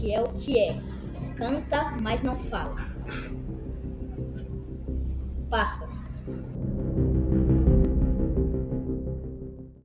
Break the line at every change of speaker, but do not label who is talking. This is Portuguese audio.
que é o que é. Canta, mas não fala. Pássaro.